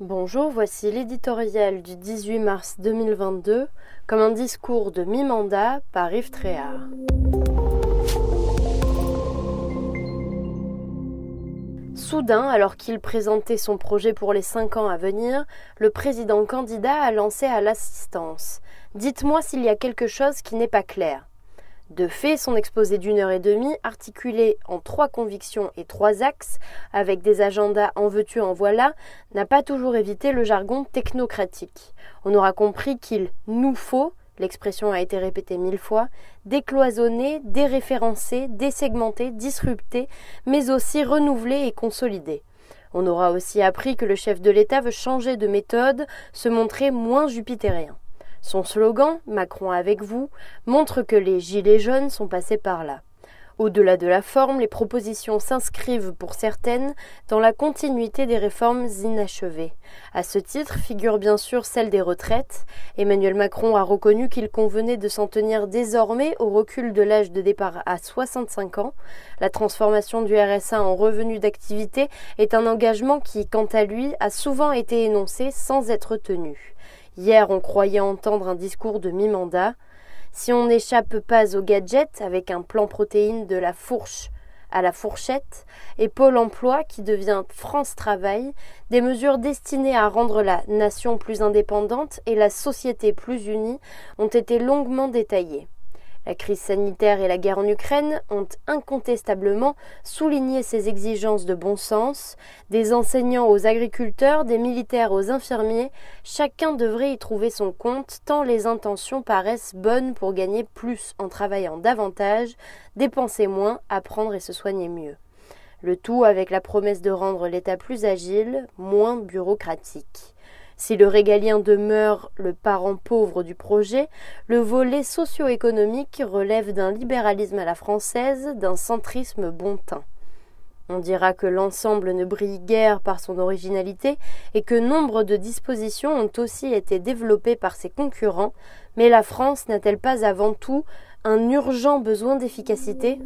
Bonjour, voici l'éditorial du 18 mars 2022 comme un discours de mi-mandat par Yves Tréhard. Soudain, alors qu'il présentait son projet pour les cinq ans à venir, le président candidat a lancé à l'assistance Dites-moi s'il y a quelque chose qui n'est pas clair. De fait, son exposé d'une heure et demie, articulé en trois convictions et trois axes, avec des agendas en veux-tu en voilà, n'a pas toujours évité le jargon technocratique. On aura compris qu'il nous faut, l'expression a été répétée mille fois, décloisonner, déréférencer, désegmenter, disrupter, mais aussi renouveler et consolider. On aura aussi appris que le chef de l'État veut changer de méthode, se montrer moins jupitérien. Son slogan, Macron avec vous, montre que les Gilets jaunes sont passés par là. Au-delà de la forme, les propositions s'inscrivent pour certaines dans la continuité des réformes inachevées. À ce titre figure bien sûr celle des retraites. Emmanuel Macron a reconnu qu'il convenait de s'en tenir désormais au recul de l'âge de départ à 65 ans. La transformation du RSA en revenu d'activité est un engagement qui, quant à lui, a souvent été énoncé sans être tenu. Hier, on croyait entendre un discours de mi-mandat. Si on n'échappe pas aux gadgets avec un plan protéine de la fourche à la fourchette et Pôle emploi qui devient France Travail, des mesures destinées à rendre la nation plus indépendante et la société plus unie ont été longuement détaillées. La crise sanitaire et la guerre en Ukraine ont incontestablement souligné ces exigences de bon sens. Des enseignants aux agriculteurs, des militaires aux infirmiers, chacun devrait y trouver son compte tant les intentions paraissent bonnes pour gagner plus en travaillant davantage, dépenser moins, apprendre et se soigner mieux. Le tout avec la promesse de rendre l'État plus agile, moins bureaucratique. Si le régalien demeure le parent pauvre du projet, le volet socio-économique relève d'un libéralisme à la française, d'un centrisme bon teint. On dira que l'ensemble ne brille guère par son originalité et que nombre de dispositions ont aussi été développées par ses concurrents, mais la France n'a-t-elle pas avant tout un urgent besoin d'efficacité?